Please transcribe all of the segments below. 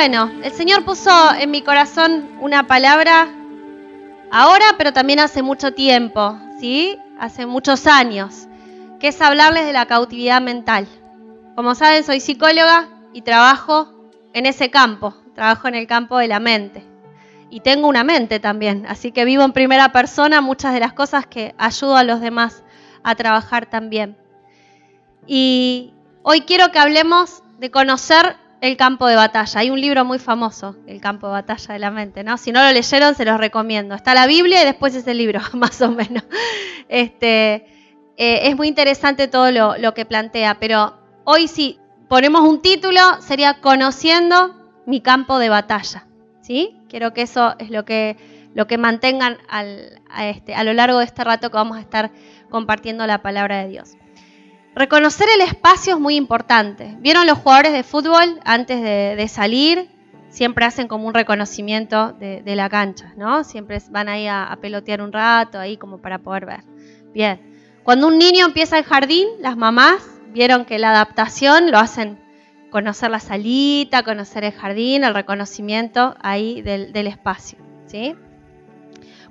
bueno, el Señor puso en mi corazón una palabra ahora, pero también hace mucho tiempo, ¿sí? Hace muchos años, que es hablarles de la cautividad mental. Como saben, soy psicóloga y trabajo en ese campo, trabajo en el campo de la mente. Y tengo una mente también, así que vivo en primera persona muchas de las cosas que ayudo a los demás a trabajar también. Y hoy quiero que hablemos de conocer el campo de batalla. Hay un libro muy famoso, El campo de batalla de la mente, ¿no? Si no lo leyeron, se los recomiendo. Está la Biblia y después ese libro, más o menos. Este, eh, es muy interesante todo lo, que plantea, pero hoy si ponemos un título, sería Conociendo mi campo de batalla. ¿Sí? Quiero que eso es lo que, lo que mantengan a, este, a lo largo de este rato que vamos a estar compartiendo la palabra de Dios. Reconocer el espacio es muy importante. ¿Vieron los jugadores de fútbol antes de, salir? Siempre hacen como un reconocimiento de, la cancha, ¿no? Siempre van ahí a, pelotear un rato, ahí como para poder ver. Bien. Cuando un niño empieza el jardín, las mamás vieron que la adaptación lo hacen conocer la salita, conocer el jardín, el reconocimiento ahí del, del espacio, ¿sí?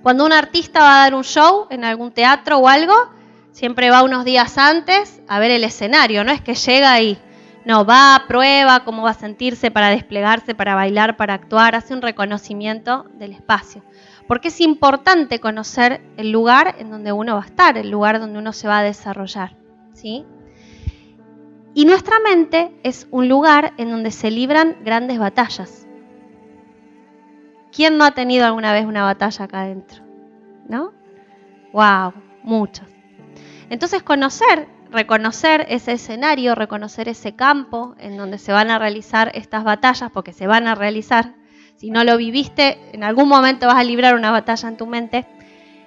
Cuando un artista va a dar un show en algún teatro o algo, siempre va unos días antes a ver el escenario, no es que llega ahí, no, va, prueba cómo va a sentirse para desplegarse, para bailar, para actuar, hace un reconocimiento del espacio. Porque es importante conocer el lugar en donde uno va a estar, el lugar donde uno se va a desarrollar. ¿sí? Y nuestra mente es un lugar en donde se libran grandes batallas. ¿Quién no ha tenido alguna vez una batalla acá adentro? ¿No? ¡Wow! Muchos. Entonces conocer, reconocer ese escenario, reconocer ese campo en donde se van a realizar estas batallas, porque se van a realizar, si no lo viviste, en algún momento vas a librar una batalla en tu mente,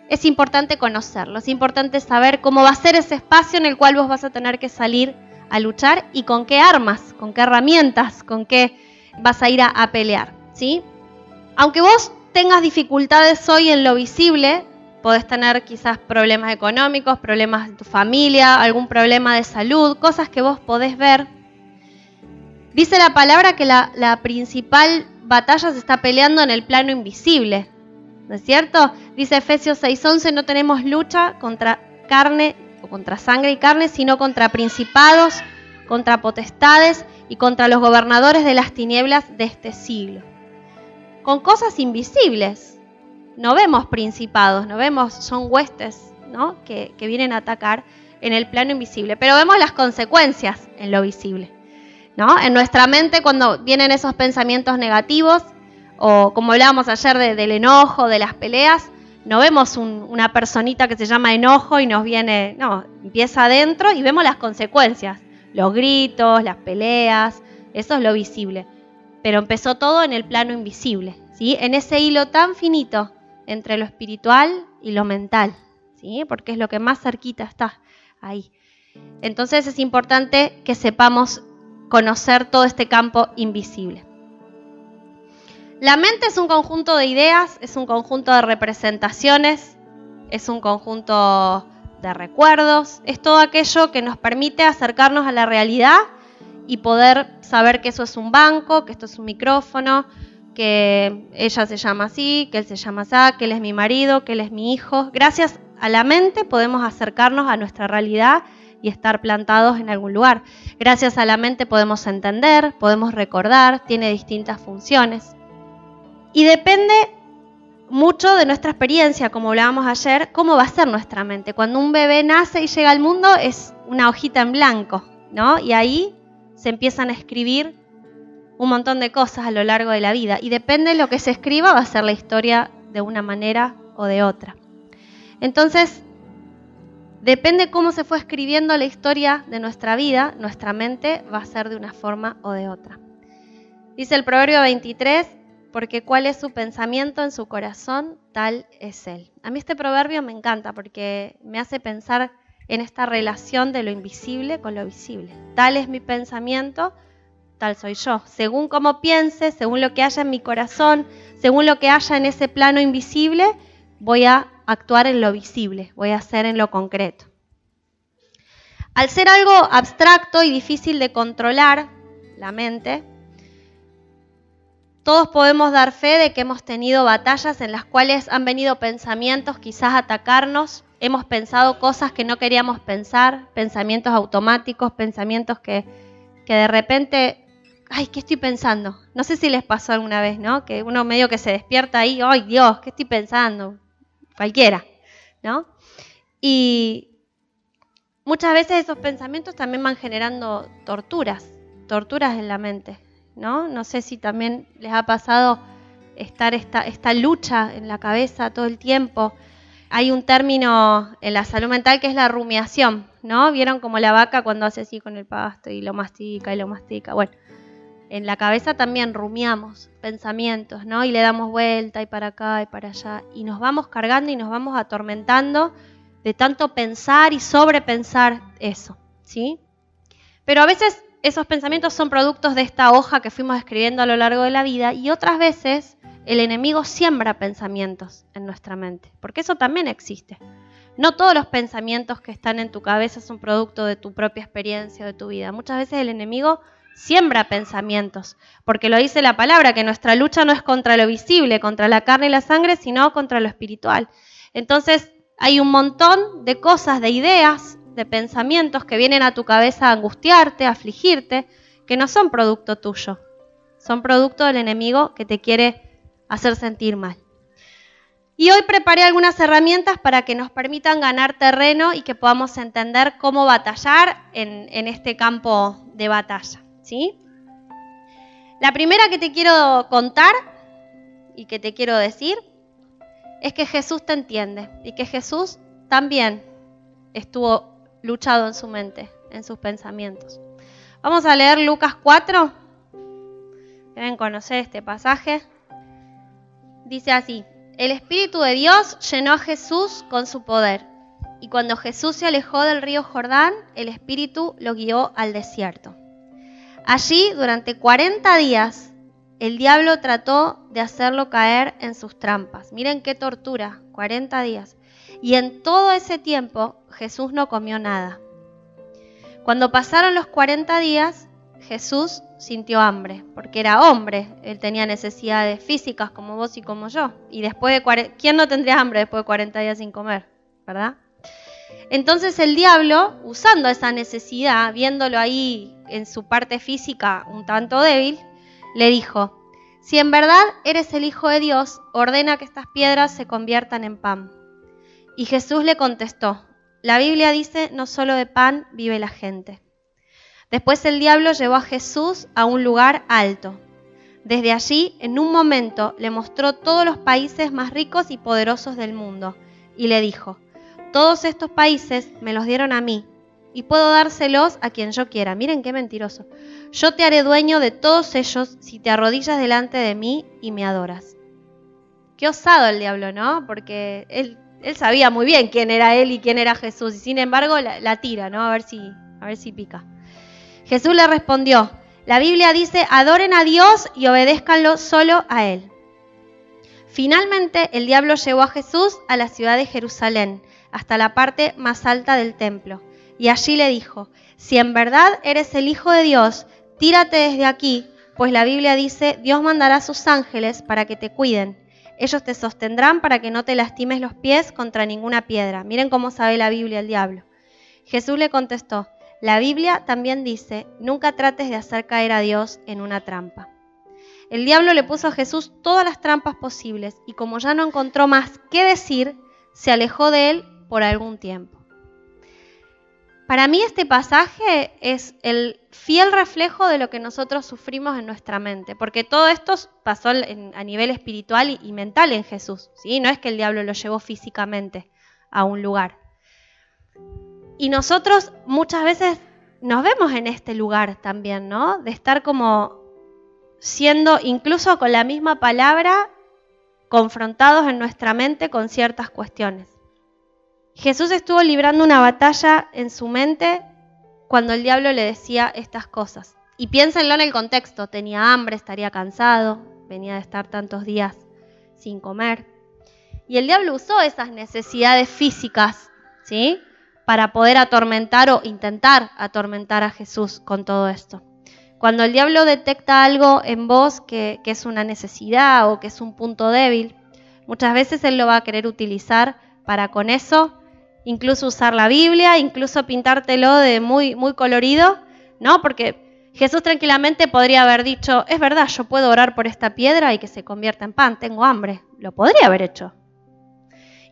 es importante conocerlo, es importante saber cómo va a ser ese espacio en el cual vos vas a tener que salir a luchar y con qué armas, con qué herramientas, con qué vas a ir a, a pelear, ¿sí? Aunque vos tengas dificultades hoy en lo visible, podés tener quizás problemas económicos, problemas de tu familia, algún problema de salud, cosas que vos podés ver. Dice la palabra que la, la principal batalla se está peleando en el plano invisible, ¿no es cierto? Dice Efesios 6:11, no tenemos lucha contra carne o contra sangre y carne, sino contra principados, contra potestades y contra los gobernadores de las tinieblas de este siglo. Con cosas invisibles, no vemos principados, no vemos, son huestes ¿no? que, que vienen a atacar en el plano invisible, pero vemos las consecuencias en lo visible. ¿no? En nuestra mente cuando vienen esos pensamientos negativos, o como hablábamos ayer de, del enojo, de las peleas, no vemos un, una personita que se llama enojo y nos viene, no, empieza adentro y vemos las consecuencias, los gritos, las peleas, eso es lo visible. Pero empezó todo en el plano invisible, ¿sí? En ese hilo tan finito entre lo espiritual y lo mental, ¿sí? porque es lo que más cerquita está ahí. Entonces es importante que sepamos conocer todo este campo invisible. La mente es un conjunto de ideas, es un conjunto de representaciones, es un conjunto de recuerdos, es todo aquello que nos permite acercarnos a la realidad y poder saber que eso es un banco, que esto es un micrófono, que ella se llama así, que él se llama así, que él es mi marido, que él es mi hijo. Gracias a la mente podemos acercarnos a nuestra realidad y estar plantados en algún lugar. Gracias a la mente podemos entender, podemos recordar, tiene distintas funciones. Y depende mucho de nuestra experiencia, como hablábamos ayer, cómo va a ser nuestra mente. Cuando un bebé nace y llega al mundo es una hojita en blanco, ¿no? Y ahí se empiezan a escribir un montón de cosas a lo largo de la vida y depende de lo que se escriba va a ser la historia de una manera o de otra. Entonces, depende cómo se fue escribiendo la historia de nuestra vida, nuestra mente va a ser de una forma o de otra. Dice el Proverbio 23, porque cuál es su pensamiento en su corazón, tal es él. A mí este proverbio me encanta porque me hace pensar en esta relación de lo invisible con lo visible. Tal es mi pensamiento, tal soy yo. Según cómo piense, según lo que haya en mi corazón, según lo que haya en ese plano invisible, voy a actuar en lo visible, voy a hacer en lo concreto. Al ser algo abstracto y difícil de controlar, la mente, todos podemos dar fe de que hemos tenido batallas en las cuales han venido pensamientos quizás atacarnos, hemos pensado cosas que no queríamos pensar, pensamientos automáticos, pensamientos que, que de repente, ay, ¿qué estoy pensando? No sé si les pasó alguna vez, ¿no? Que uno medio que se despierta ahí, ay Dios, ¿qué estoy pensando? Cualquiera, ¿no? Y muchas veces esos pensamientos también van generando torturas, torturas en la mente, ¿no? No sé si también les ha pasado estar esta, lucha en la cabeza todo el tiempo. Hay un término en la salud mental que es la rumiación, ¿no? Vieron como la vaca cuando hace así con el pasto y lo mastica y lo mastica. Bueno, en la cabeza también rumiamos pensamientos, ¿no? Y le damos vuelta y para acá y para allá. Y nos vamos cargando y nos vamos atormentando de tanto pensar y sobrepensar eso, ¿sí? Pero a veces esos pensamientos son productos de esta hoja que fuimos escribiendo a lo largo de la vida y otras veces el enemigo siembra pensamientos en nuestra mente, porque eso también existe. No todos los pensamientos que están en tu cabeza son producto de tu propia experiencia de tu vida. Muchas veces el enemigo siembra pensamientos, porque lo dice la palabra, que nuestra lucha no es contra lo visible, contra la carne y la sangre, sino contra lo espiritual. Entonces hay un montón de cosas, de ideas, de pensamientos que vienen a tu cabeza a angustiarte, a afligirte, que no son producto tuyo, son producto del enemigo que te quiere hacer sentir mal. Y hoy preparé algunas herramientas para que nos permitan ganar terreno y que podamos entender cómo batallar en, este campo de batalla. ¿Sí? La primera que te quiero contar y que te quiero decir es que Jesús te entiende y que Jesús también estuvo luchado en su mente, en sus pensamientos. Vamos a leer Lucas 4. Deben conocer este pasaje. Dice así, el Espíritu de Dios llenó a Jesús con su poder, y cuando Jesús se alejó del río Jordán, el Espíritu lo guió al desierto. Allí, durante 40 días, el diablo trató de hacerlo caer en sus trampas. Miren qué tortura, 40 días. Y en todo ese tiempo Jesús no comió nada. Cuando pasaron los 40 días, Jesús sintió hambre, porque era hombre, él tenía necesidades físicas como vos y como yo. Y después de ¿quién no tendría hambre después de 40 días sin comer? ¿Verdad? Entonces el diablo, usando esa necesidad, viéndolo ahí en su parte física un tanto débil, le dijo, si en verdad eres el Hijo de Dios, ordena que estas piedras se conviertan en pan. Y Jesús le contestó, la Biblia dice, no solo de pan vive la gente. Después el diablo llevó a Jesús a un lugar alto. Desde allí, en un momento, le mostró todos los países más ricos y poderosos del mundo y le dijo, todos estos países me los dieron a mí y puedo dárselos a quien yo quiera. Miren qué mentiroso. Yo te haré dueño de todos ellos si te arrodillas delante de mí y me adoras. Qué osado el diablo, ¿no? Porque él sabía muy bien quién era él y quién era Jesús, y sin embargo la, tira, ¿no? A ver, si, a ver si pica. Jesús le respondió, la Biblia dice, adoren a Dios y obedézcanlo solo a Él. Finalmente el diablo llevó a Jesús a la ciudad de Jerusalén, hasta la parte más alta del templo, y allí le dijo, si en verdad eres el Hijo de Dios, tírate desde aquí, pues la Biblia dice, Dios mandará a sus ángeles para que te cuiden ellos te sostendrán para que no te lastimes los pies contra ninguna piedra. Miren cómo sabe la Biblia el diablo. Jesús le contestó, la Biblia también dice, nunca trates de hacer caer a Dios en una trampa. El diablo le puso a Jesús todas las trampas posibles y como ya no encontró más qué decir, se alejó de él por algún tiempo. Para mí este pasaje es el fiel reflejo de lo que nosotros sufrimos en nuestra mente, porque todo esto pasó a nivel espiritual y, mental en Jesús, ¿sí? No es que el diablo lo llevó físicamente a un lugar. Y nosotros muchas veces nos vemos en este lugar también, ¿no? De estar como siendo, incluso con la misma palabra, confrontados en nuestra mente con ciertas cuestiones. Jesús estuvo librando una batalla en su mente cuando el diablo le decía estas cosas. Y piénsenlo en el contexto, tenía hambre, estaría cansado, venía de estar tantos días sin comer. Y el diablo usó esas necesidades físicas, ¿sí? Para poder atormentar o intentar atormentar a Jesús con todo esto. Cuando el diablo detecta algo en vos que, que es una necesidad o que es un punto débil, muchas veces él lo va a querer utilizar para con eso, incluso usar la Biblia, incluso pintártelo de muy, muy colorido, ¿no? Porque Jesús tranquilamente podría haber dicho, es verdad, yo puedo orar por esta piedra y que se convierta en pan, tengo hambre. Lo podría haber hecho.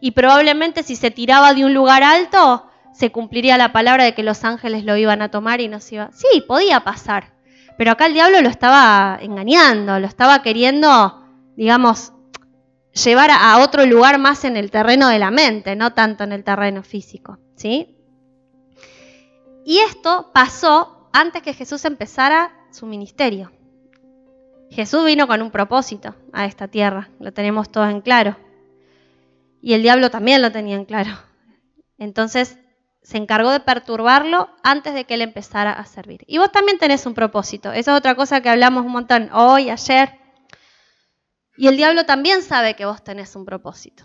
Y probablemente si se tiraba de un lugar alto, se cumpliría la palabra de que los ángeles lo iban a tomar y nos iba... Sí, podía pasar. Pero acá el diablo lo estaba engañando, lo estaba queriendo, digamos, llevar a otro lugar más en el terreno de la mente, no tanto en el terreno físico. ¿sí? Y esto pasó antes que Jesús empezara su ministerio. Jesús vino con un propósito a esta tierra, lo tenemos todos en claro. Y el diablo también lo tenía en claro. Entonces se encargó de perturbarlo antes de que él empezara a servir. Y vos también tenés un propósito. Esa es otra cosa que hablamos un montón hoy, ayer. Y el diablo también sabe que vos tenés un propósito.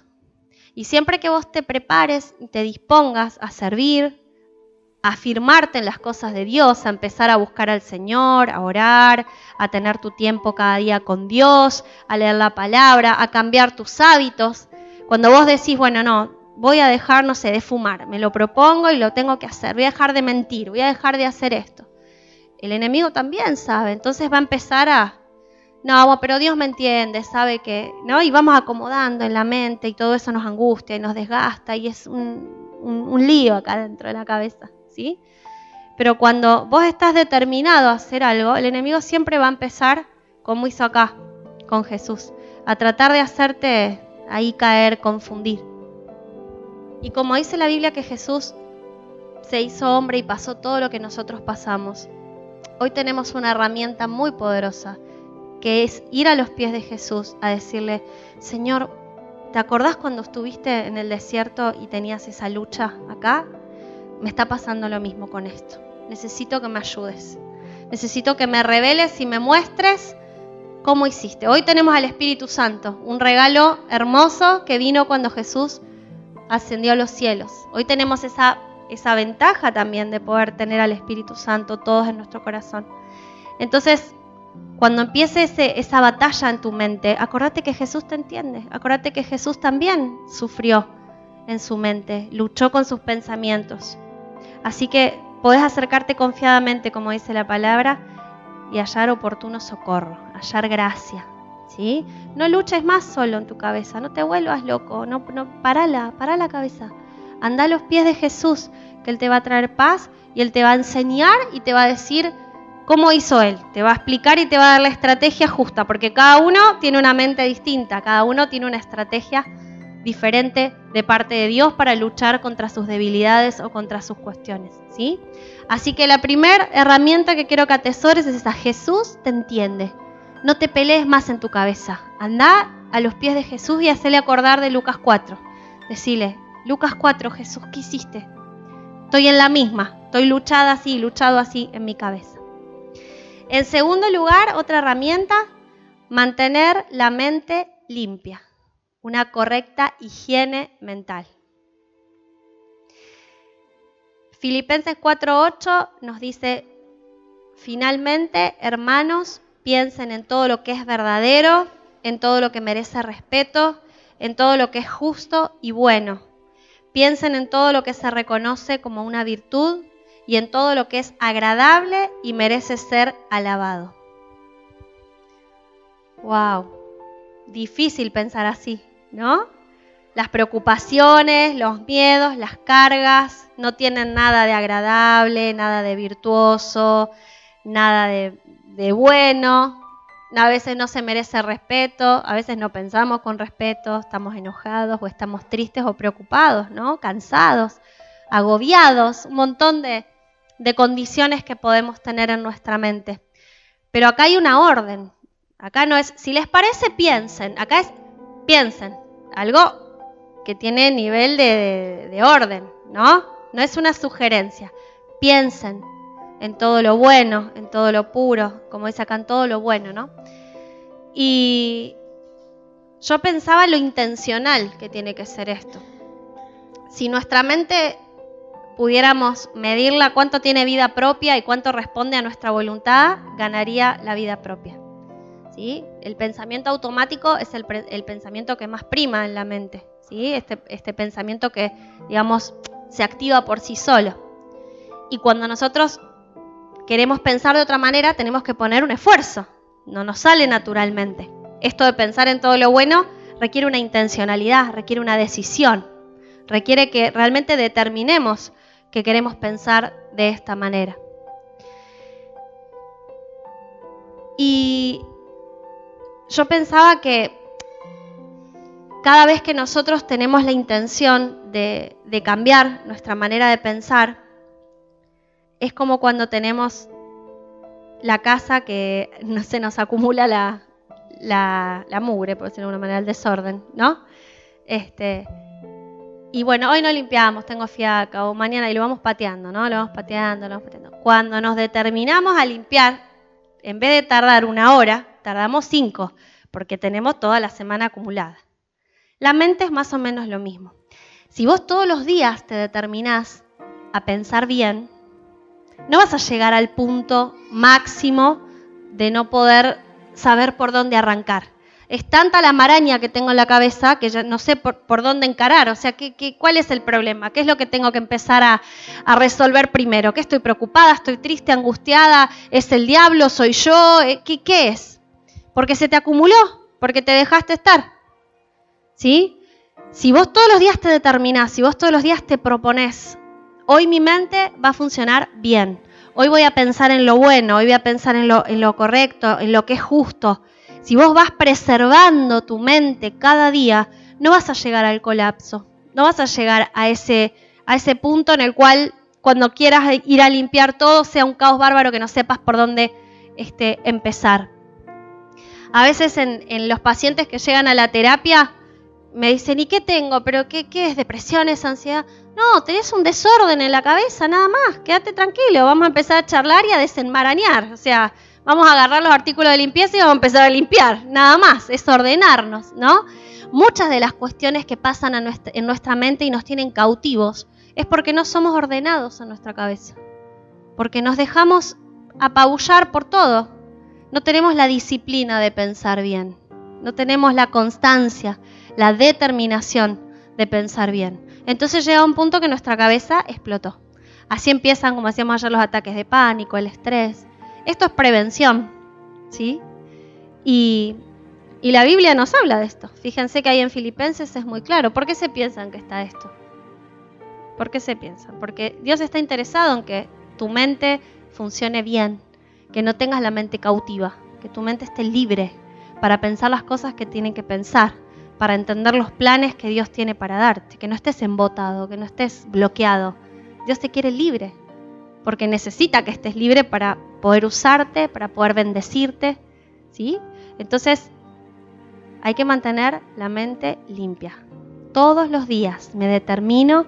Y siempre que vos te prepares y te dispongas a servir, a afirmarte en las cosas de Dios, a empezar a buscar al Señor, a orar, a tener tu tiempo cada día con Dios, a leer la palabra, a cambiar tus hábitos. Cuando vos decís, bueno, no, voy a dejar, no sé, de fumar, me lo propongo y lo tengo que hacer, voy a dejar de mentir, voy a dejar de hacer esto. El enemigo también sabe, entonces va a empezar a, no, pero Dios me entiende, sabe que, ¿no? Y vamos acomodando en la mente y todo eso nos angustia y nos desgasta y es un, un lío acá dentro de la cabeza, ¿sí? Pero cuando vos estás determinado a hacer algo, el enemigo siempre va a empezar, como hizo acá, con Jesús, a tratar de hacerte ahí caer, confundir. Y como dice la Biblia que Jesús se hizo hombre y pasó todo lo que nosotros pasamos, hoy tenemos una herramienta muy poderosa, que es ir a los pies de Jesús a decirle, Señor, ¿te acordás cuando estuviste en el desierto y tenías esa lucha acá? Me está pasando lo mismo con esto. Necesito que me ayudes. Necesito que me reveles y me muestres cómo hiciste. Hoy tenemos al Espíritu Santo, un regalo hermoso que vino cuando Jesús ascendió a los cielos. Hoy tenemos esa, esa ventaja también de poder tener al Espíritu Santo todos en nuestro corazón. Entonces, cuando empiece esa batalla en tu mente, acordate que Jesús te entiende, acordate que Jesús también sufrió en su mente, luchó con sus pensamientos. Así que podés acercarte confiadamente, como dice la palabra, y hallar oportuno socorro, hallar gracia, no luches más solo en tu cabeza, no te vuelvas loco, no, no, parala, para la cabeza. Anda a los pies de Jesús, que Él te va a traer paz y Él te va a enseñar y te va a decir cómo hizo Él. Te va a explicar y te va a dar la estrategia justa, porque cada uno tiene una mente distinta, cada uno tiene una estrategia diferente de parte de Dios para luchar contra sus debilidades o contra sus cuestiones, ¿sí? Así que la primera herramienta que quiero que atesores es esa, Jesús te entiende. No te pelees más en tu cabeza. Anda a los pies de Jesús y hacele acordar de Lucas 4. Decile, Lucas 4, Jesús, ¿qué hiciste? Estoy en la misma, estoy luchada así, luchado así en mi cabeza. En segundo lugar, otra herramienta, mantener la mente limpia, una correcta higiene mental. Filipenses 4:8 nos dice, finalmente, hermanos, piensen en todo lo que es verdadero, en todo lo que merece respeto, en todo lo que es justo y bueno. Piensen en todo lo que se reconoce como una virtud y en todo lo que es agradable y merece ser alabado. Wow, difícil pensar así, ¿no? Las preocupaciones, los miedos, las cargas no tienen nada de agradable, nada de virtuoso, nada de bueno, a veces no se merece respeto, a veces no pensamos con respeto, estamos enojados o estamos tristes o preocupados, ¿no? Cansados, agobiados, un montón de, de condiciones que podemos tener en nuestra mente. Pero acá hay una orden. Acá no es, si les parece, piensen. Acá es, piensen. Algo que tiene nivel de, de orden, ¿no? No es una sugerencia. Piensen, en todo lo bueno, en todo lo puro, como dice acá, en todo lo bueno, ¿no? Y yo pensaba lo intencional que tiene que ser esto. Si nuestra mente pudiéramos medirla, cuánto tiene vida propia y cuánto responde a nuestra voluntad, ganaría la vida propia. ¿Sí? El pensamiento automático es el, pensamiento que más prima en la mente. ¿sí? Este, este pensamiento que, digamos, se activa por sí solo. Y cuando nosotros queremos pensar de otra manera, tenemos que poner un esfuerzo. No nos sale naturalmente. Esto de pensar en todo lo bueno requiere una intencionalidad, requiere una decisión, requiere que realmente determinemos que queremos pensar de esta manera. Y yo pensaba que cada vez que nosotros tenemos la intención de, cambiar nuestra manera de pensar, es como cuando tenemos la casa que no se nos acumula la, mugre, por decirlo de alguna manera, el desorden, ¿no? Este, y bueno, hoy no limpiamos, tengo fiaca, o mañana y lo vamos pateando, ¿no? Lo vamos pateando, lo vamos pateando. Cuando nos determinamos a limpiar, en vez de tardar una hora, tardamos cinco, porque tenemos toda la semana acumulada. La mente es más o menos lo mismo. Si vos todos los días te determinás a pensar bien, no vas a llegar al punto máximo de no poder saber por dónde arrancar. Es tanta la maraña que tengo en la cabeza que ya no sé por, dónde encarar. O sea, ¿qué, cuál es el problema? ¿Qué es lo que tengo que empezar a, resolver primero? ¿Qué estoy preocupada? ¿Estoy triste, angustiada? ¿Es el diablo? ¿Soy yo? Eh, ¿Qué, qué es? Porque se te acumuló, porque te dejaste estar. ¿Sí? Si vos todos los días te determinás, si vos todos los días te propones, hoy mi mente va a funcionar bien Hoy voy a pensar en lo bueno, hoy voy a pensar en lo, en lo correcto, en lo que es justo. Si vos vas preservando tu mente cada día, no vas a llegar al colapso, no vas a llegar a ese, a ese punto en el cual cuando quieras ir a limpiar todo sea un caos bárbaro que no sepas por dónde este, empezar. A veces en, los pacientes que llegan a la terapia me dicen, ¿y qué tengo? ¿Pero qué, qué es? ¿Depresión? ¿Es ansiedad? No, tenés un desorden en la cabeza, nada más. Quédate tranquilo, vamos a empezar a charlar y a desenmarañar. O sea, vamos a agarrar los artículos de limpieza y vamos a empezar a limpiar. Nada más, es ordenarnos, ¿no? Muchas de las cuestiones que pasan en nuestra mente y nos tienen cautivos es porque no somos ordenados en nuestra cabeza. Porque nos dejamos apabullar por todo. No tenemos la disciplina de pensar bien. No tenemos la constancia, la determinación de pensar bien. Entonces llega un punto que nuestra cabeza explotó. Así empiezan, como decíamos ayer, los ataques de pánico, el estrés. Esto es prevención, ¿sí? Y, y la Biblia nos habla de esto. Fíjense que ahí en Filipenses es muy claro. ¿Por qué se piensan que está esto? ¿Por qué se piensan? Porque Dios está interesado en que tu mente funcione bien, que no tengas la mente cautiva, que tu mente esté libre para pensar las cosas que tienen que pensar para entender los planes que Dios tiene para darte, que no estés embotado, que no estés bloqueado. Dios te quiere libre, porque necesita que estés libre para poder usarte, para poder bendecirte, ¿sí? Entonces, hay que mantener la mente limpia. Todos los días me determino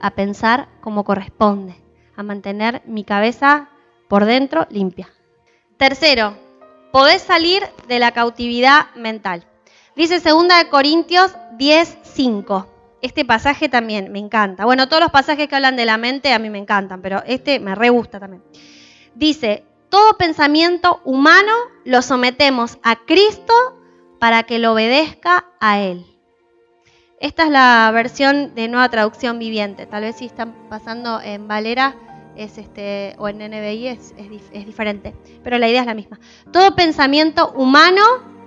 a pensar como corresponde, a mantener mi cabeza por dentro limpia. Tercero, podés salir de la cautividad mental. Dice 2 Corintios 10, 5. Este pasaje también me encanta. Bueno, todos los pasajes que hablan de la mente a mí me encantan, pero este me re gusta también. Dice, todo pensamiento humano lo sometemos a Cristo para que lo obedezca a Él. Esta es la versión de nueva traducción viviente. Tal vez si están pasando en Valera es este, o en NBI es, es diferente, pero la idea es la misma. Todo pensamiento humano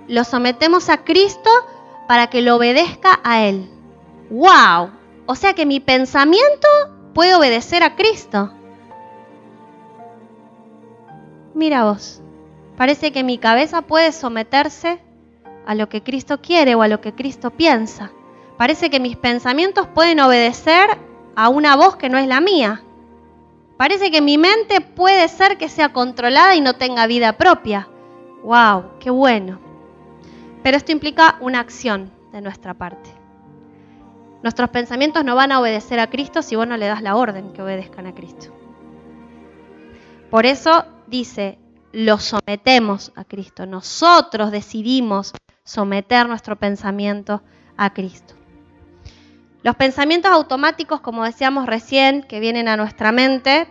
lo sometemos a Cristo para que lo obedezca a Él. ¡Wow! O sea que mi pensamiento puede obedecer a Cristo. Mira vos, parece que mi cabeza puede someterse a lo que Cristo quiere o a lo que Cristo piensa. Parece que mis pensamientos pueden obedecer a una voz que no es la mía. Parece que mi mente puede ser que sea controlada y no tenga vida propia. ¡Wow! ¡Qué bueno! Pero esto implica una acción de nuestra parte. Nuestros pensamientos no van a obedecer a Cristo si vos no le das la orden que obedezcan a Cristo. Por eso dice, lo sometemos a Cristo. Nosotros decidimos someter nuestro pensamiento a Cristo. Los pensamientos automáticos, como decíamos recién, que vienen a nuestra mente,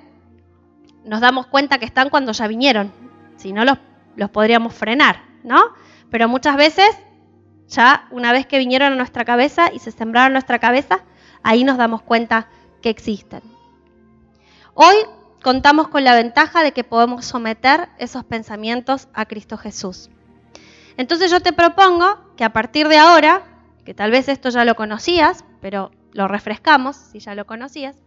nos damos cuenta que están cuando ya vinieron. Si no, los, los podríamos frenar, ¿no? Pero muchas veces, ya una vez que vinieron a nuestra cabeza y se sembraron en nuestra cabeza, ahí nos damos cuenta que existen. Hoy contamos con la ventaja de que podemos someter esos pensamientos a Cristo Jesús. Entonces yo te propongo que a partir de ahora, que tal vez esto ya lo conocías, pero lo refrescamos si ya lo conocías,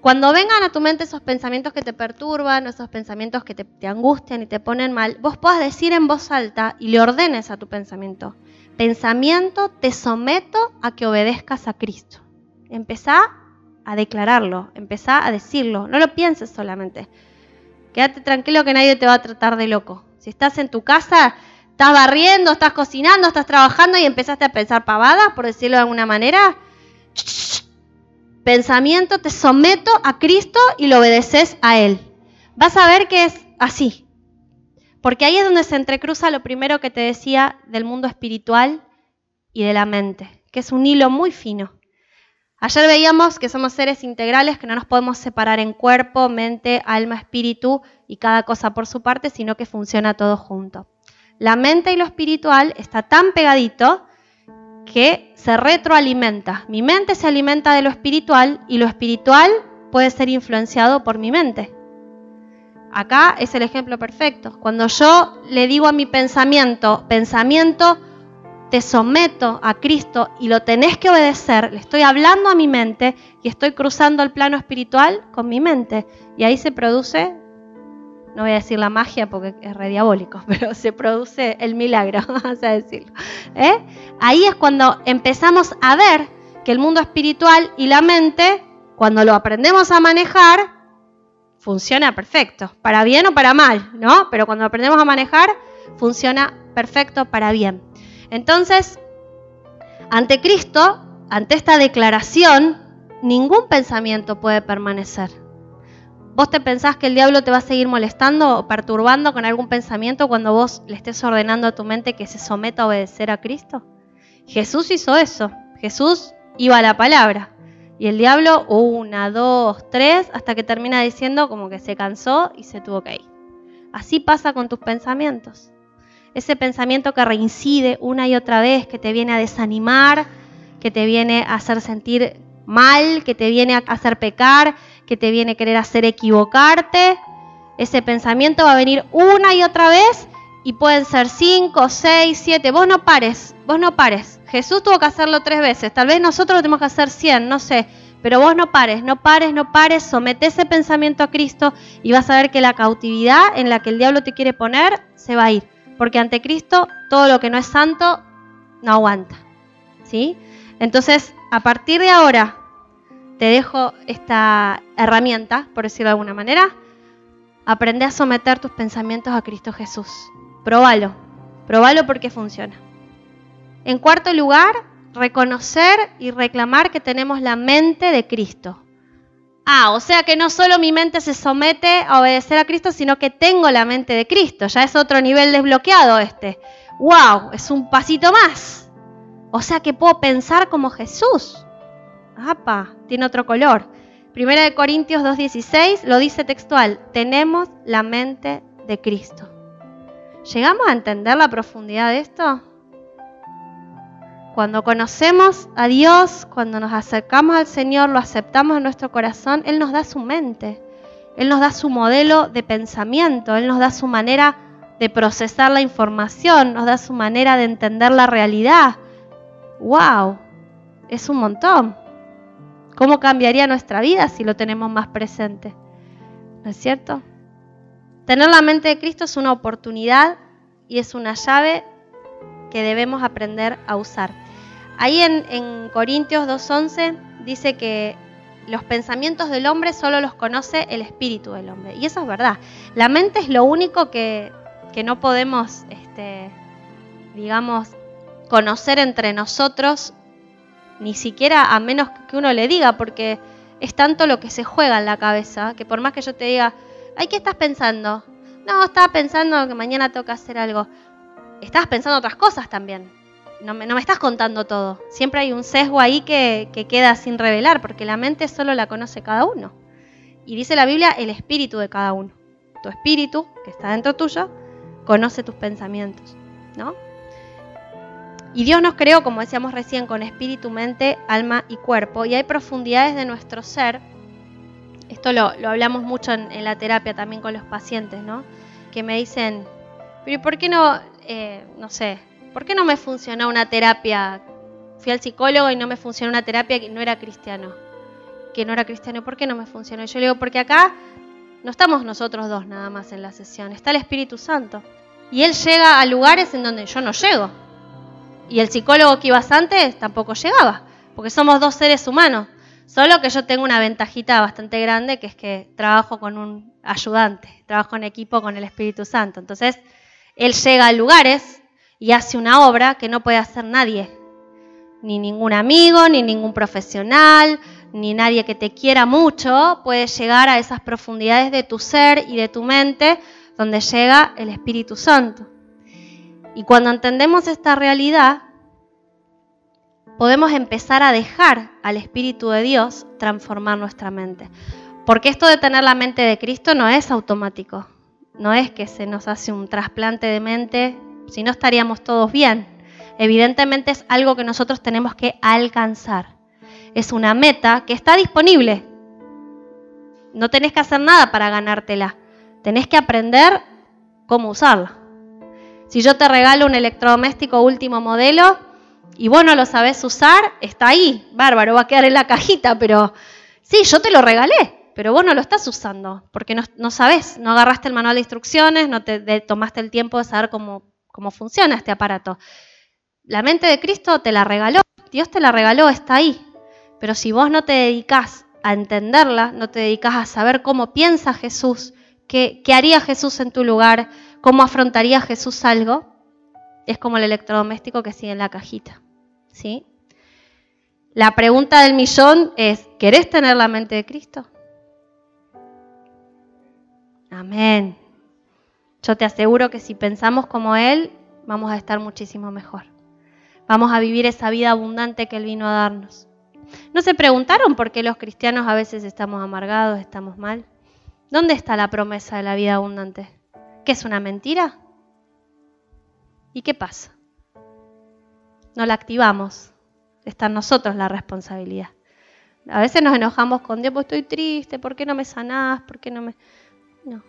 cuando vengan a tu mente esos pensamientos que te perturban, esos pensamientos que te, angustian y te ponen mal, vos puedas decir en voz alta y le ordenes a tu pensamiento, pensamiento, te someto a que obedezcas a Cristo. Empezá a declararlo, empezá a decirlo, no lo pienses solamente. Quédate tranquilo que nadie te va a tratar de loco. Si estás en tu casa, estás barriendo, estás cocinando, estás trabajando y empezaste a pensar pavadas, por decirlo de alguna manera, pensamiento, te someto a Cristo y lo obedeces a Él. Vas a ver que es así. Porque ahí es donde se entrecruza lo primero que te decía del mundo espiritual y de la mente, que es un hilo muy fino. Ayer veíamos que somos seres integrales, que no nos podemos separar en cuerpo, mente, alma, espíritu y cada cosa por su parte, sino que funciona todo junto. La mente y lo espiritual está tan pegadito que se retroalimenta. Mi mente se alimenta de lo espiritual y lo espiritual puede ser influenciado por mi mente. Acá es el ejemplo perfecto. Cuando yo le digo a mi pensamiento, pensamiento, te someto a Cristo y lo tenés que obedecer, le estoy hablando a mi mente y estoy cruzando el plano espiritual con mi mente. Y ahí se produce no voy a decir la magia porque es re diabólico, pero se produce el milagro, vamos a decirlo. ¿eh? Ahí es cuando empezamos a ver que el mundo espiritual y la mente, cuando lo aprendemos a manejar, funciona perfecto, para bien o para mal, ¿no? Pero cuando aprendemos a manejar, funciona perfecto para bien. Entonces, ante Cristo, ante esta declaración, ningún pensamiento puede permanecer. ¿Vos te pensás que el diablo te va a seguir molestando o perturbando con algún pensamiento cuando vos le estés ordenando a tu mente que se someta a obedecer a Cristo? Jesús hizo eso. Jesús iba a la palabra. Y el diablo, una, dos, tres, hasta que termina diciendo como que se cansó y se tuvo que ir. Así pasa con tus pensamientos. Ese pensamiento que reincide una y otra vez, que te viene a desanimar, que te viene a hacer sentir mal, que te viene a hacer pecar, que te viene a querer hacer equivocarte. Ese pensamiento va a venir una y otra vez y pueden ser cinco, seis, siete. Vos no pares, vos no pares. Jesús tuvo que hacerlo tres veces. Tal vez nosotros lo tenemos que hacer cien, no sé. Pero vos no pares, no pares, no pares. Somete ese pensamiento a Cristo y vas a ver que la cautividad en la que el diablo te quiere poner se va a ir. Porque ante Cristo todo lo que no es santo no aguanta. ¿Sí? Entonces, a partir de ahora, te dejo esta herramienta, por decirlo de alguna manera. Aprende a someter tus pensamientos a Cristo Jesús. Próbalo. Próbalo porque funciona. En cuarto lugar, reconocer y reclamar que tenemos la mente de Cristo. Ah, o sea que no solo mi mente se somete a obedecer a Cristo, sino que tengo la mente de Cristo. Ya es otro nivel desbloqueado este. ¡Wow! Es un pasito más. O sea que puedo pensar como Jesús. ¡Apa! Tiene otro color. Primera de Corintios 2.16 lo dice textual, tenemos la mente de Cristo. ¿Llegamos a entender la profundidad de esto? Cuando conocemos a Dios, cuando nos acercamos al Señor, lo aceptamos en nuestro corazón, Él nos da su mente, Él nos da su modelo de pensamiento, Él nos da su manera de procesar la información, nos da su manera de entender la realidad. ¡Wow! Es un montón. ¿Cómo cambiaría nuestra vida si lo tenemos más presente? ¿No es cierto? Tener la mente de Cristo es una oportunidad y es una llave que debemos aprender a usar. Ahí en, Corintios 2.11 dice que los pensamientos del hombre solo los conoce el espíritu del hombre. Y eso es verdad. La mente es lo único que, que no podemos, este, digamos, conocer entre nosotros ni siquiera a menos que uno le diga, porque es tanto lo que se juega en la cabeza, que por más que yo te diga, ay, ¿qué estás pensando? No, estaba pensando que mañana toca hacer algo. Estabas pensando otras cosas también. no me, no me estás contando todo. Siempre hay un sesgo ahí que, que queda sin revelar, porque la mente solo la conoce cada uno. Y dice la Biblia el espíritu de cada uno. Tu espíritu, que está dentro tuyo, conoce tus pensamientos, ¿no? Y Dios nos creó, como decíamos recién, con espíritu, mente, alma y cuerpo. Y hay profundidades de nuestro ser. Esto lo, lo hablamos mucho en, la terapia también con los pacientes, ¿no? Que me dicen, pero ¿por qué no, eh, no sé, ¿por qué no me funcionó una terapia? Fui al psicólogo y no me funcionó una terapia que no era cristiano. Que no era cristiano, ¿por qué no me funcionó? Yo le digo, porque acá no estamos nosotros dos nada más en la sesión, está el Espíritu Santo. Y Él llega a lugares en donde yo no llego. Y el psicólogo que ibas antes tampoco llegaba, porque somos dos seres humanos. Solo que yo tengo una ventajita bastante grande, que es que trabajo con un ayudante, trabajo en equipo con el Espíritu Santo. Entonces, Él llega a lugares y hace una obra que no puede hacer nadie. Ni ningún amigo, ni ningún profesional, ni nadie que te quiera mucho puede llegar a esas profundidades de tu ser y de tu mente donde llega el Espíritu Santo. Y cuando entendemos esta realidad, podemos empezar a dejar al Espíritu de Dios transformar nuestra mente. Porque esto de tener la mente de Cristo no es automático. No es que se nos hace un trasplante de mente, si no estaríamos todos bien. Evidentemente es algo que nosotros tenemos que alcanzar. Es una meta que está disponible. No tenés que hacer nada para ganártela. Tenés que aprender cómo usarla. Si yo te regalo un electrodoméstico último modelo y vos no lo sabés usar, está ahí, bárbaro, va a quedar en la cajita, pero sí, yo te lo regalé, pero vos no lo estás usando, porque no, no sabés, no agarraste el manual de instrucciones, no te tomaste el tiempo de saber cómo, cómo funciona este aparato. La mente de Cristo te la regaló, Dios te la regaló, está ahí. Pero si vos no te dedicás a entenderla, no te dedicás a saber cómo piensa Jesús, qué, qué haría Jesús en tu lugar, cómo afrontaría Jesús algo, es como el electrodoméstico que sigue en la cajita. ¿sí? La pregunta del millón es, ¿querés tener la mente de Cristo? Amén. Yo te aseguro que si pensamos como Él, vamos a estar muchísimo mejor. Vamos a vivir esa vida abundante que Él vino a darnos. ¿No se preguntaron por qué los cristianos a veces estamos amargados, estamos mal? ¿Dónde está la promesa de la vida abundante? ¿Qué es una mentira? ¿Y qué pasa? No la activamos. Está en nosotros la responsabilidad. A veces nos enojamos con Dios, pues estoy triste, ¿por qué no me sanás? ¿Por qué no me.? No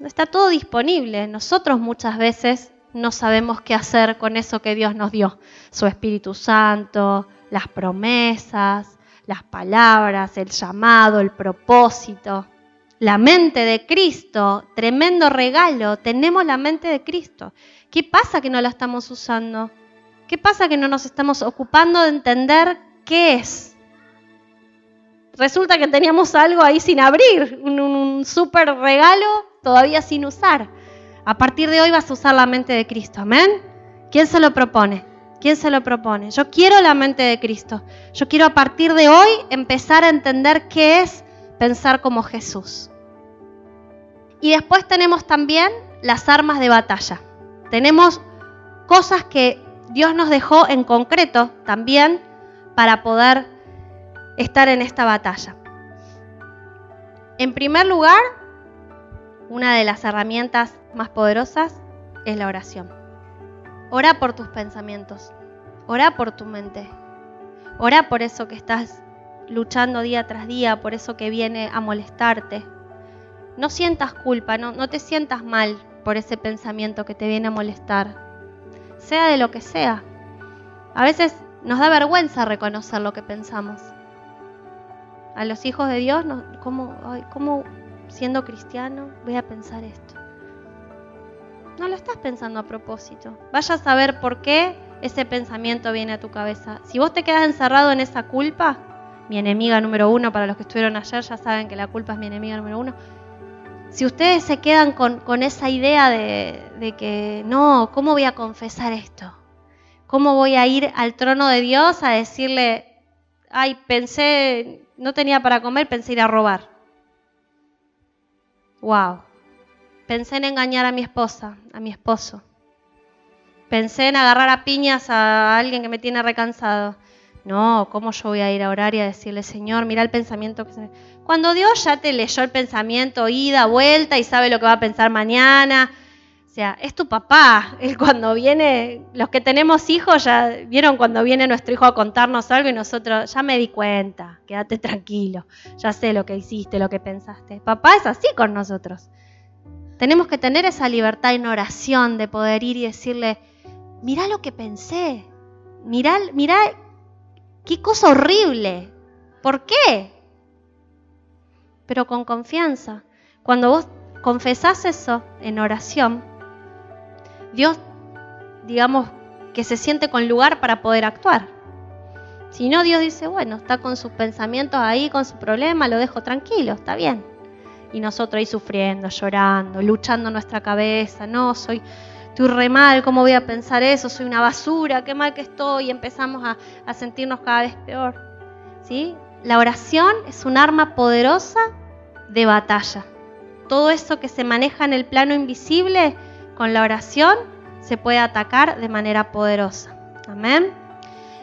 está todo disponible. Nosotros muchas veces no sabemos qué hacer con eso que Dios nos dio. Su Espíritu Santo, las promesas, las palabras, el llamado, el propósito. La mente de Cristo, tremendo regalo, tenemos la mente de Cristo. ¿Qué pasa que no la estamos usando? ¿Qué pasa que no nos estamos ocupando de entender qué es? Resulta que teníamos algo ahí sin abrir, un, un súper regalo todavía sin usar. A partir de hoy vas a usar la mente de Cristo, amén. ¿Quién se lo propone? ¿Quién se lo propone? Yo quiero la mente de Cristo. Yo quiero a partir de hoy empezar a entender qué es pensar como Jesús. Y después tenemos también las armas de batalla. Tenemos cosas que Dios nos dejó en concreto también para poder estar en esta batalla. En primer lugar, una de las herramientas más poderosas es la oración. Ora por tus pensamientos, ora por tu mente, ora por eso que estás luchando día tras día, por eso que viene a molestarte. No sientas culpa, no, te sientas mal por ese pensamiento que te viene a molestar, sea de lo que sea. A veces nos da vergüenza reconocer lo que pensamos. A los hijos de Dios, ¿cómo, ¿cómo siendo cristiano voy a pensar esto? No lo estás pensando a propósito. Vaya a saber por qué ese pensamiento viene a tu cabeza. Si vos te quedas encerrado en esa culpa, mi enemiga número uno, para los que estuvieron ayer ya saben que la culpa es mi enemiga número uno. Si ustedes se quedan con, esa idea de, de que no, ¿cómo voy a confesar esto? ¿Cómo voy a ir al trono de Dios a decirle, ay, pensé, no tenía para comer, pensé ir a robar? Wow. Pensé en engañar a mi esposa, a mi esposo. pensé en agarrar a piñas a alguien que me tiene recansado. No, ¿cómo yo voy a ir a orar y a decirle, Señor, mira el pensamiento que se. Cuando Dios ya te leyó el pensamiento, ida, vuelta y sabe lo que va a pensar mañana. O sea, es tu papá. Él cuando viene, los que tenemos hijos ya vieron cuando viene nuestro hijo a contarnos algo y nosotros, ya me di cuenta, quédate tranquilo, ya sé lo que hiciste, lo que pensaste. Papá es así con nosotros. Tenemos que tener esa libertad en oración de poder ir y decirle, mirá lo que pensé, mirá, mirá qué cosa horrible, ¿por qué? Pero con confianza. Cuando vos confesás eso en oración, Dios, digamos, que se siente con lugar para poder actuar. Si no, Dios dice, bueno, está con sus pensamientos ahí, con su problema, lo dejo tranquilo, está bien. Y nosotros ahí sufriendo, llorando, luchando nuestra cabeza, no, soy, estoy re mal, ¿cómo voy a pensar eso? Soy una basura, qué mal que estoy, y empezamos a, a sentirnos cada vez peor. ¿Sí? La oración es un arma poderosa de batalla. Todo eso que se maneja en el plano invisible, con la oración se puede atacar de manera poderosa. Amén.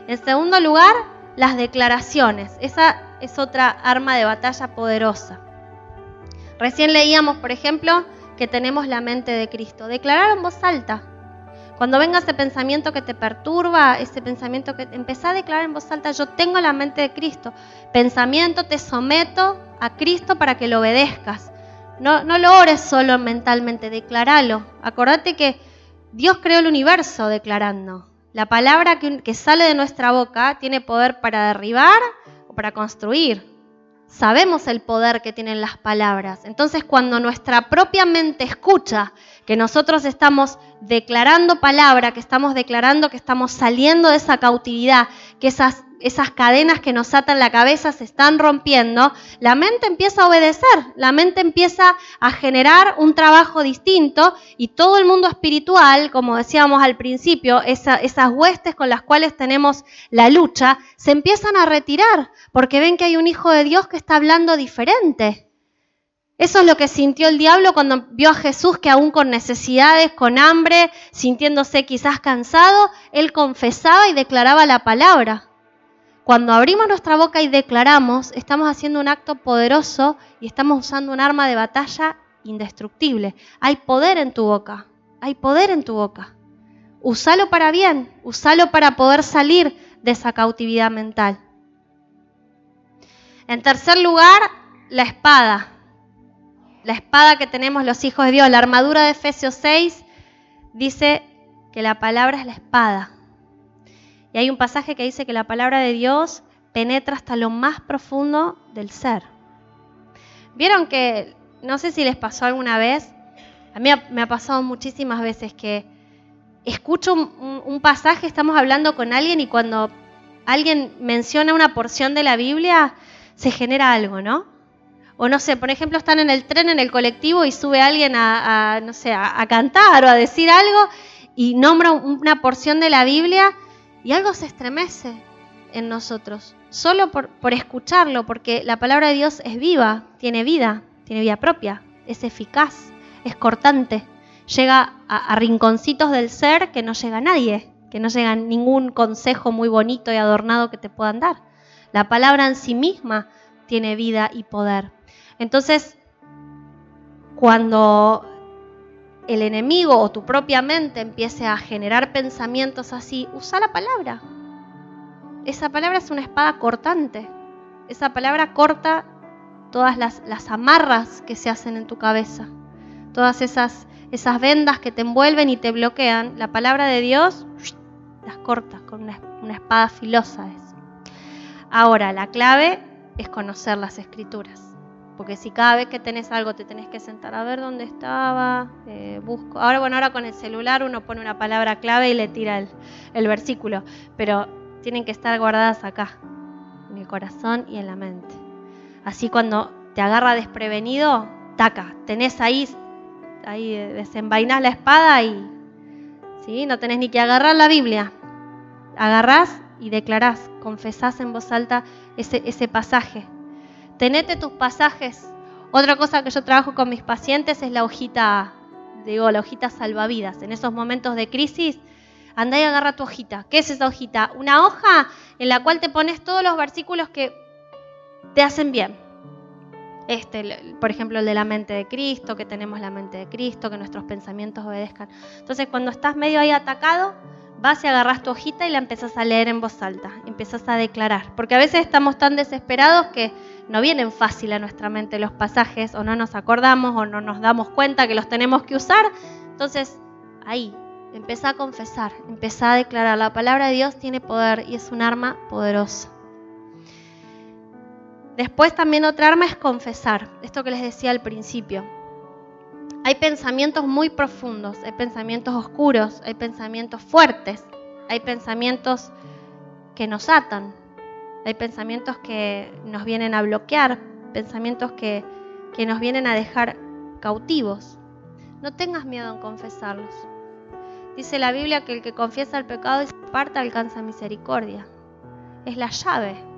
En segundo lugar, las declaraciones. Esa es otra arma de batalla poderosa. Recién leíamos, por ejemplo, que tenemos la mente de Cristo. Declarar en voz alta. Cuando venga ese pensamiento que te perturba, ese pensamiento que empezá a declarar en voz alta, yo tengo la mente de Cristo. Pensamiento, te someto a Cristo para que lo obedezcas. No, no lo ores solo mentalmente, declaralo. Acordate que Dios creó el universo declarando. La palabra que, que sale de nuestra boca tiene poder para derribar o para construir sabemos el poder que tienen las palabras. Entonces, cuando nuestra propia mente escucha que nosotros estamos declarando palabra, que estamos declarando que estamos saliendo de esa cautividad, que esas, esas cadenas que nos atan la cabeza se están rompiendo, la mente empieza a obedecer, la mente empieza a generar un trabajo distinto y todo el mundo espiritual, como decíamos al principio, esas huestes con las cuales tenemos la lucha, se empiezan a retirar porque ven que hay un hijo de Dios que está hablando diferente. Eso es lo que sintió el diablo cuando vio a Jesús que aún con necesidades, con hambre, sintiéndose quizás cansado, él confesaba y declaraba la palabra. Cuando abrimos nuestra boca y declaramos, estamos haciendo un acto poderoso y estamos usando un arma de batalla indestructible. Hay poder en tu boca, hay poder en tu boca. Usalo para bien, usalo para poder salir de esa cautividad mental. En tercer lugar, la espada. La espada que tenemos los hijos de Dios. La armadura de Efesios 6 dice que la palabra es la espada. Y hay un pasaje que dice que la palabra de Dios penetra hasta lo más profundo del ser. Vieron que, no sé si les pasó alguna vez, a mí me ha pasado muchísimas veces que escucho un, un pasaje, estamos hablando con alguien y cuando alguien menciona una porción de la Biblia, se genera algo, ¿no? O no sé, por ejemplo, están en el tren, en el colectivo y sube alguien a, no sé, a, cantar o a decir algo y nombra una porción de la Biblia y algo se estremece en nosotros, solo por, por escucharlo, porque la palabra de Dios es viva, tiene vida, tiene vida propia, es eficaz, es cortante, llega a, a rinconcitos del ser que no llega nadie, que no llega ningún consejo muy bonito y adornado que te puedan dar. La palabra en sí misma tiene vida y poder. Entonces, cuando el enemigo o tu propia mente empiece a generar pensamientos así, usa la palabra. Esa palabra es una espada cortante. Esa palabra corta todas las, las amarras que se hacen en tu cabeza. Todas esas, esas vendas que te envuelven y te bloquean. La palabra de Dios las corta con una, una espada filosa. Ahora, la clave es conocer las escrituras. Porque si cada vez que tenés algo te tenés que sentar a ver dónde estaba, eh, busco. Ahora, bueno, ahora con el celular uno pone una palabra clave y le tira el, versículo. Pero tienen que estar guardadas acá, en el corazón y en la mente. Así cuando te agarra desprevenido, taca, tenés ahí, ahí desenvainás la espada y ¿sí? no tenés ni que agarrar la Biblia. Agarrás y declarás, confesás en voz alta ese, ese pasaje. Tenete tus pasajes. Otra cosa que yo trabajo con mis pacientes es la hojita, digo, la hojita salvavidas. En esos momentos de crisis, Andá y agarra tu hojita. ¿Qué es esa hojita? Una hoja en la cual te pones todos los versículos que te hacen bien. Este, por ejemplo, el de la mente de Cristo, que tenemos la mente de Cristo, que nuestros pensamientos obedezcan. Entonces, cuando estás medio ahí atacado, vas y agarras tu hojita y la empezás a leer en voz alta, empezás a declarar. Porque a veces estamos tan desesperados que no vienen fácil a nuestra mente los pasajes, o no nos acordamos, o no nos damos cuenta que los tenemos que usar. Entonces, ahí, empezá a confesar, empezá a declarar. La palabra de Dios tiene poder y es un arma poderosa. Después también otra arma es confesar, esto que les decía al principio. Hay pensamientos muy profundos, hay pensamientos oscuros, hay pensamientos fuertes, hay pensamientos que nos atan, hay pensamientos que nos vienen a bloquear, pensamientos que, que nos vienen a dejar cautivos. No tengas miedo en confesarlos. Dice la Biblia que el que confiesa el pecado y se aparta alcanza misericordia. Es la llave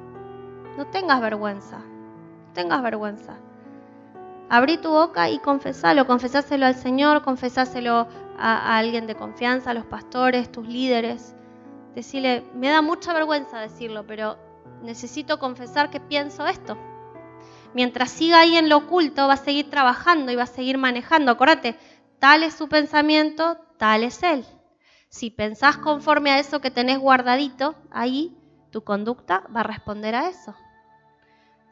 no tengas vergüenza, no tengas vergüenza. Abrí tu boca y confesalo, confesáselo al Señor, confesáselo a, alguien de confianza, a los pastores, tus líderes. Decirle, me da mucha vergüenza decirlo, pero necesito confesar que pienso esto. Mientras siga ahí en lo oculto, va a seguir trabajando y va a seguir manejando. Acuérdate, tal es su pensamiento, tal es él. Si pensás conforme a eso que tenés guardadito, ahí tu conducta va a responder a eso.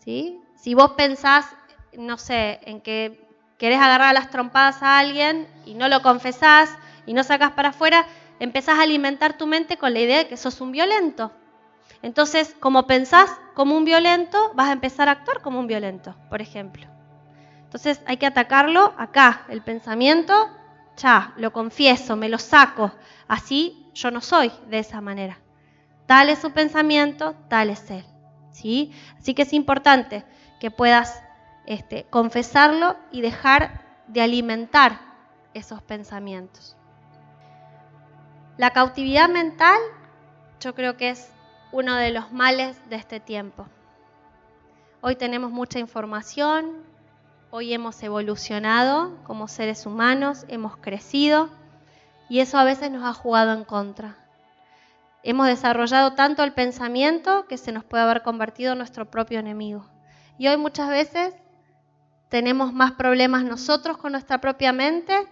Si vos pensás, no sé, en que querés agarrar las trompadas a alguien y no lo confesás y no sacás para afuera, empezás a alimentar tu mente con la idea de que sos un violento. Entonces, como pensás como un violento, vas a empezar a actuar como un violento, por ejemplo. Entonces hay que atacarlo acá, el pensamiento, ya, lo confieso, me lo saco. Así yo no soy de esa manera. Tal es su pensamiento, tal es él. Así que es importante que puedas este, confesarlo y dejar de alimentar esos pensamientos. La cautividad mental yo creo que es uno de los males de este tiempo. Hoy tenemos mucha información, hoy hemos evolucionado como seres humanos, hemos crecido y eso a veces nos ha jugado en contra. Hemos desarrollado tanto el pensamiento que se nos puede haber convertido en nuestro propio enemigo. Y hoy muchas veces tenemos más problemas nosotros con nuestra propia mente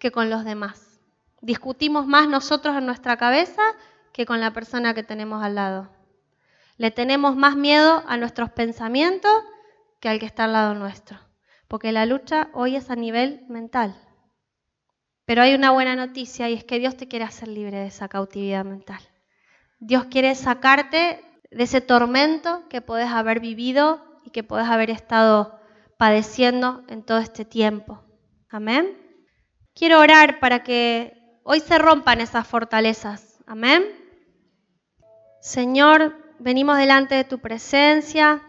que con los demás. Discutimos más nosotros en nuestra cabeza que con la persona que tenemos al lado. Le tenemos más miedo a nuestros pensamientos que al que está al lado nuestro. Porque la lucha hoy es a nivel mental. Pero hay una buena noticia y es que Dios te quiere hacer libre de esa cautividad mental. Dios quiere sacarte de ese tormento que puedes haber vivido y que puedes haber estado padeciendo en todo este tiempo. Amén. Quiero orar para que hoy se rompan esas fortalezas. Amén. Señor, venimos delante de tu presencia.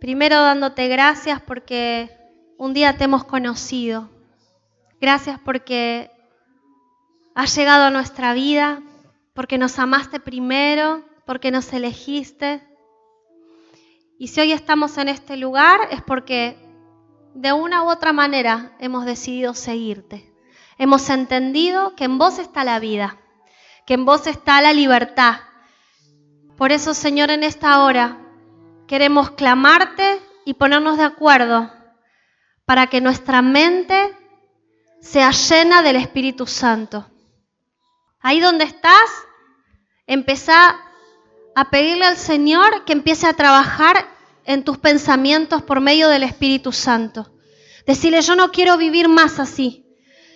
Primero dándote gracias porque un día te hemos conocido. Gracias porque has llegado a nuestra vida, porque nos amaste primero, porque nos elegiste. Y si hoy estamos en este lugar es porque de una u otra manera hemos decidido seguirte. Hemos entendido que en vos está la vida, que en vos está la libertad. Por eso, Señor, en esta hora queremos clamarte y ponernos de acuerdo para que nuestra mente sea llena del Espíritu Santo. Ahí donde estás, empezá a pedirle al Señor que empiece a trabajar en tus pensamientos por medio del Espíritu Santo. Decirle, yo no quiero vivir más así.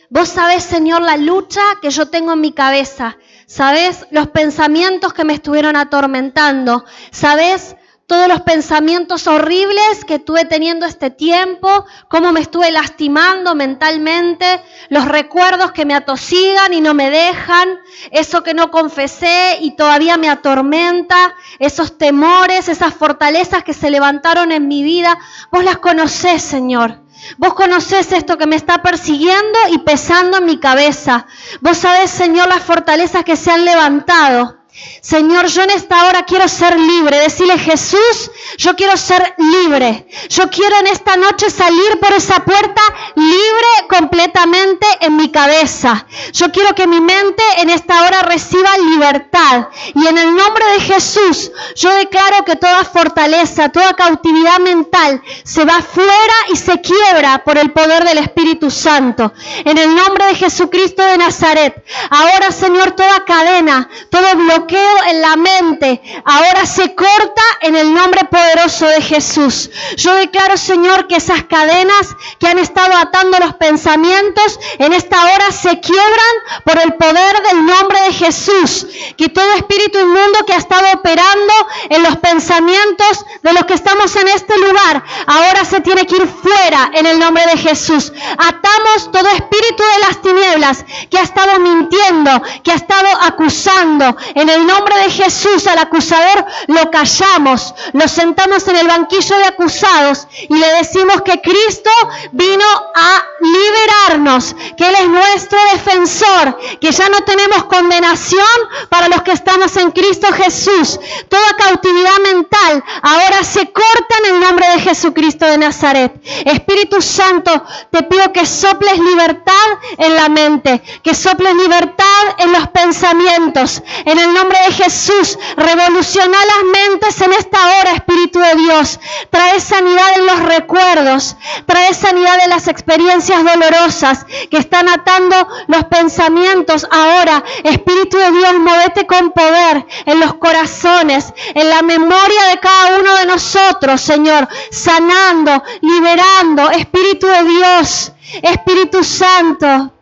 Vos sabés, Señor, la lucha que yo tengo en mi cabeza. Sabés los pensamientos que me estuvieron atormentando. Sabés todos los pensamientos horribles que estuve teniendo este tiempo, cómo me estuve lastimando mentalmente, los recuerdos que me atosigan y no me dejan, eso que no confesé y todavía me atormenta, esos temores, esas fortalezas que se levantaron en mi vida, vos las conocés, Señor. Vos conocés esto que me está persiguiendo y pesando en mi cabeza. Vos sabés, Señor, las fortalezas que se han levantado. Señor, yo en esta hora quiero ser libre. Decirle, Jesús, yo quiero ser libre. Yo quiero en esta noche salir por esa puerta libre completamente en mi cabeza. Yo quiero que mi mente en esta hora reciba libertad. Y en el nombre de Jesús, yo declaro que toda fortaleza, toda cautividad mental se va fuera y se quiebra por el poder del Espíritu Santo. En el nombre de Jesucristo de Nazaret. Ahora, Señor, toda cadena, todo bloqueo en la mente, ahora se corta en el nombre poderoso de Jesús. Yo declaro, Señor, que esas cadenas que han estado atando los pensamientos en esta hora se quiebran por el poder del nombre de Jesús. Que todo espíritu inmundo que ha estado operando en los pensamientos de los que estamos en este lugar, ahora se tiene que ir fuera en el nombre de Jesús. Atamos todo espíritu de las tinieblas que ha estado mintiendo, que ha estado acusando en el nombre de Jesús al acusador lo callamos, lo sentamos en el banquillo de acusados y le decimos que Cristo vino a liberarnos, que Él es nuestro defensor, que ya no tenemos condenación para los que estamos en Cristo Jesús. Toda cautividad mental ahora se corta en el nombre de Jesucristo de Nazaret. Espíritu Santo, te pido que soples libertad en la mente, que soples libertad en los pensamientos. En el nombre de Jesús, revoluciona las mentes en esta hora, Espíritu de Dios. Trae sanidad en los recuerdos, trae sanidad en las experiencias dolorosas que están atando los pensamientos. Ahora, Espíritu de Dios, movete con poder en los corazones, en la memoria de cada uno de nosotros, Señor, sanando, liberando. Espíritu de Dios, Espíritu Santo.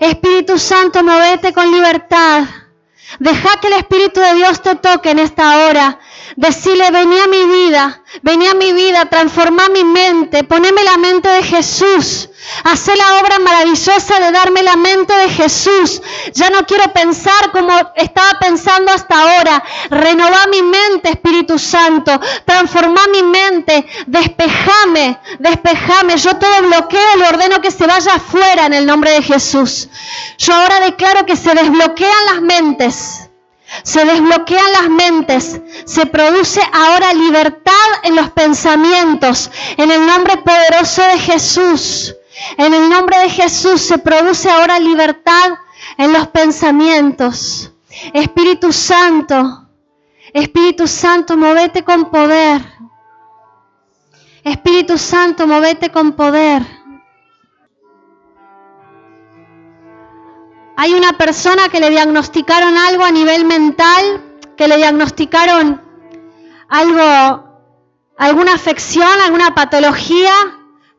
Espíritu Santo, movete con libertad. Deja que el Espíritu de Dios te toque en esta hora. Decirle, vení a mi vida, vení a mi vida, transforma mi mente, poneme la mente de Jesús. Hacé la obra maravillosa de darme la mente de Jesús. Ya no quiero pensar como estaba pensando hasta ahora. Renova mi mente, Espíritu Santo. Transforma mi mente. Despejame, despejame. Yo todo bloqueo le ordeno que se vaya afuera en el nombre de Jesús. Yo ahora declaro que se desbloquean las mentes. Se desbloquean las mentes, se produce ahora libertad en los pensamientos, en el nombre poderoso de Jesús. En el nombre de Jesús se produce ahora libertad en los pensamientos. Espíritu Santo, Espíritu Santo, movete con poder. Espíritu Santo, movete con poder. Hay una persona que le diagnosticaron algo a nivel mental, que le diagnosticaron algo, alguna afección, alguna patología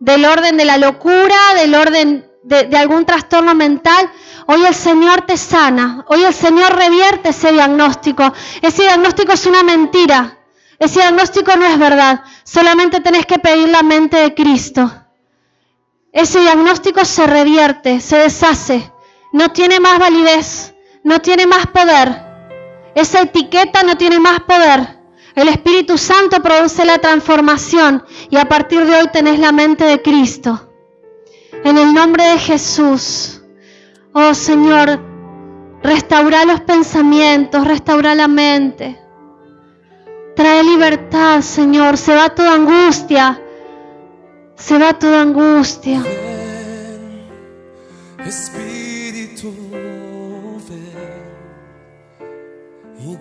del orden de la locura, del orden de, algún trastorno mental. Hoy el Señor te sana, hoy el Señor revierte ese diagnóstico. Ese diagnóstico es una mentira, ese diagnóstico no es verdad, solamente tenés que pedir la mente de Cristo. Ese diagnóstico se revierte, se deshace no tiene más validez, no tiene más poder. Esa etiqueta no tiene más poder. El Espíritu Santo produce la transformación y a partir de hoy tenés la mente de Cristo. En el nombre de Jesús, oh Señor, restaura los pensamientos, restaura la mente. Trae libertad, Señor. Se va toda angustia. Se va toda angustia.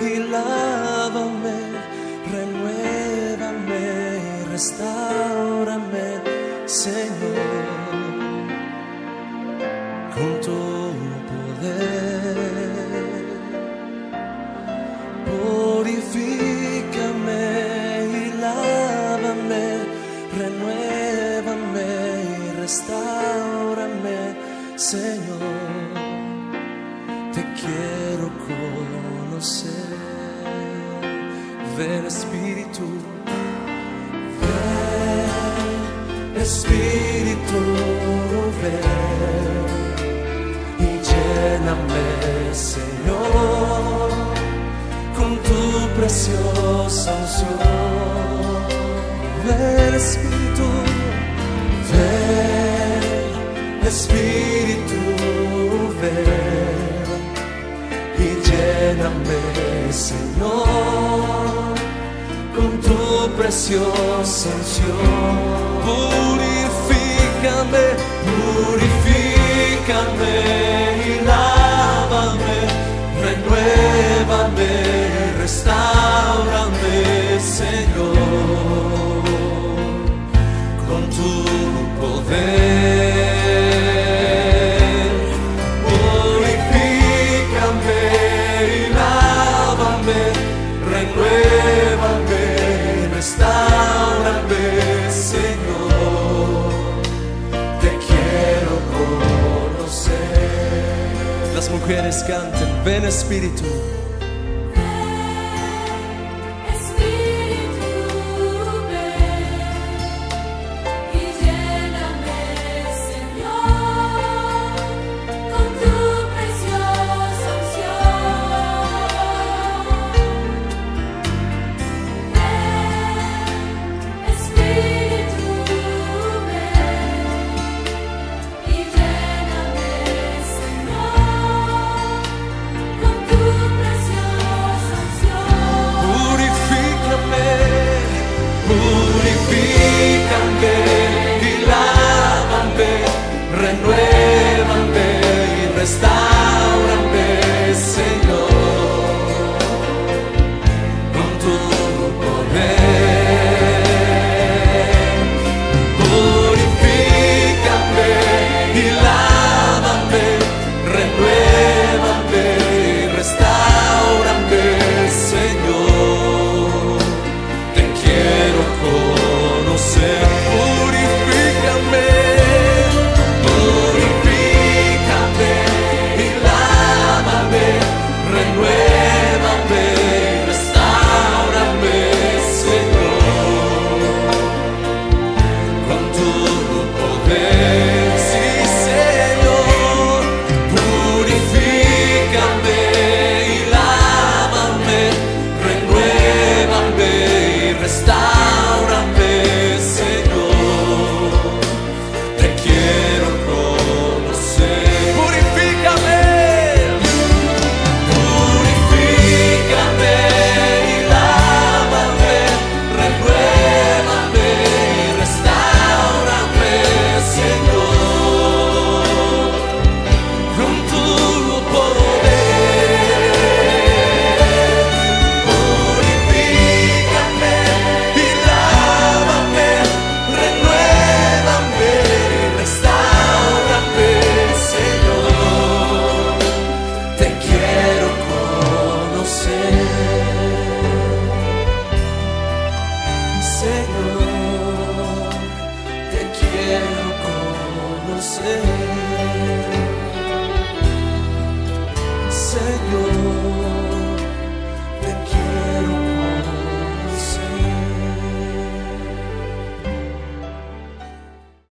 Y lávame, renuévame, restaurame, Señor, Espíritu ven y lléname, Señor, con tu preciosa unción. Espíritu, ven, Espíritu ven y lléname, Señor preciosa unción. Purifícame, purifícame y lávame, renuévame, restaurame, Señor. Espírito.